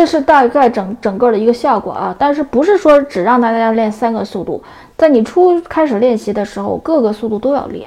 这是大概整整个的一个效果啊，但是不是说只让大家练三个速度，在你初开始练习的时候，各个速度都要练。